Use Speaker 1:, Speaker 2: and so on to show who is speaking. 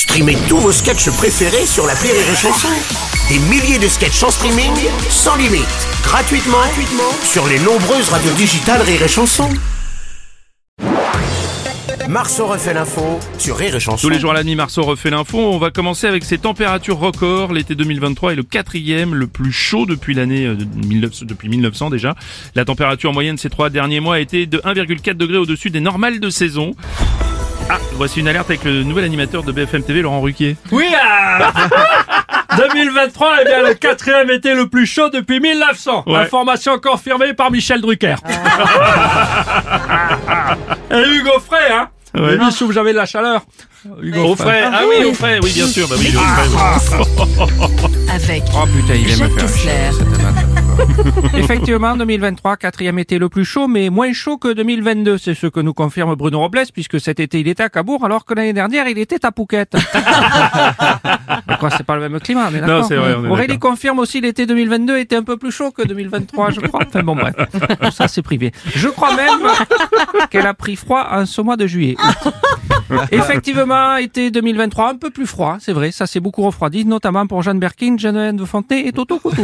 Speaker 1: Streamez tous vos sketchs préférés sur la Rire et Chanson. Des milliers de sketchs en streaming, sans limite, gratuitement, gratuitement sur les nombreuses radios digitales Rire et Chanson. Marceau refait l'info sur Rire et Chanson.
Speaker 2: Tous les jours à la nuit, Marceau refait l'info. On va commencer avec ces températures records. L'été 2023 est le quatrième, le plus chaud depuis l'année euh, de 1900 depuis 1900 déjà. La température moyenne ces trois derniers mois a été de 1,4 degrés au-dessus des normales de saison. Ah, voici une alerte avec le nouvel animateur de BFM TV, Laurent Ruquier.
Speaker 3: Oui, ah 2023 eh bien le quatrième été le plus chaud depuis 1900.
Speaker 2: Ouais.
Speaker 3: Information confirmée par Michel Drucker. Et Hugo Frey, hein
Speaker 2: Ouais.
Speaker 3: L'émission où j'avais de la chaleur. Hugo
Speaker 2: Au frais. Ah oui, au frais. Oui, bien sûr. Bah oui, au frais, oui.
Speaker 4: avec
Speaker 2: Oh putain, il
Speaker 4: Jacques. Kessler.
Speaker 5: Effectivement, 2023, quatrième été le plus chaud, mais moins chaud que 2022. C'est ce que nous confirme Bruno Robles, puisque cet été il était à Cabourg, alors que l'année dernière il était à Phuket. Mais quoi, c'est pas le même climat, mais d'accord. Aurélie confirme aussi l'été 2022 était un peu plus chaud que 2023, je crois. Enfin bon, bref. Tout ça, c'est privé. Je crois même qu'elle a pris froid en ce mois de juillet. Effectivement, été 2023, un peu plus froid, c'est vrai, ça s'est beaucoup refroidi, notamment pour Jeanne Berkin, Jeanne de Fontenay et Toto Coutou.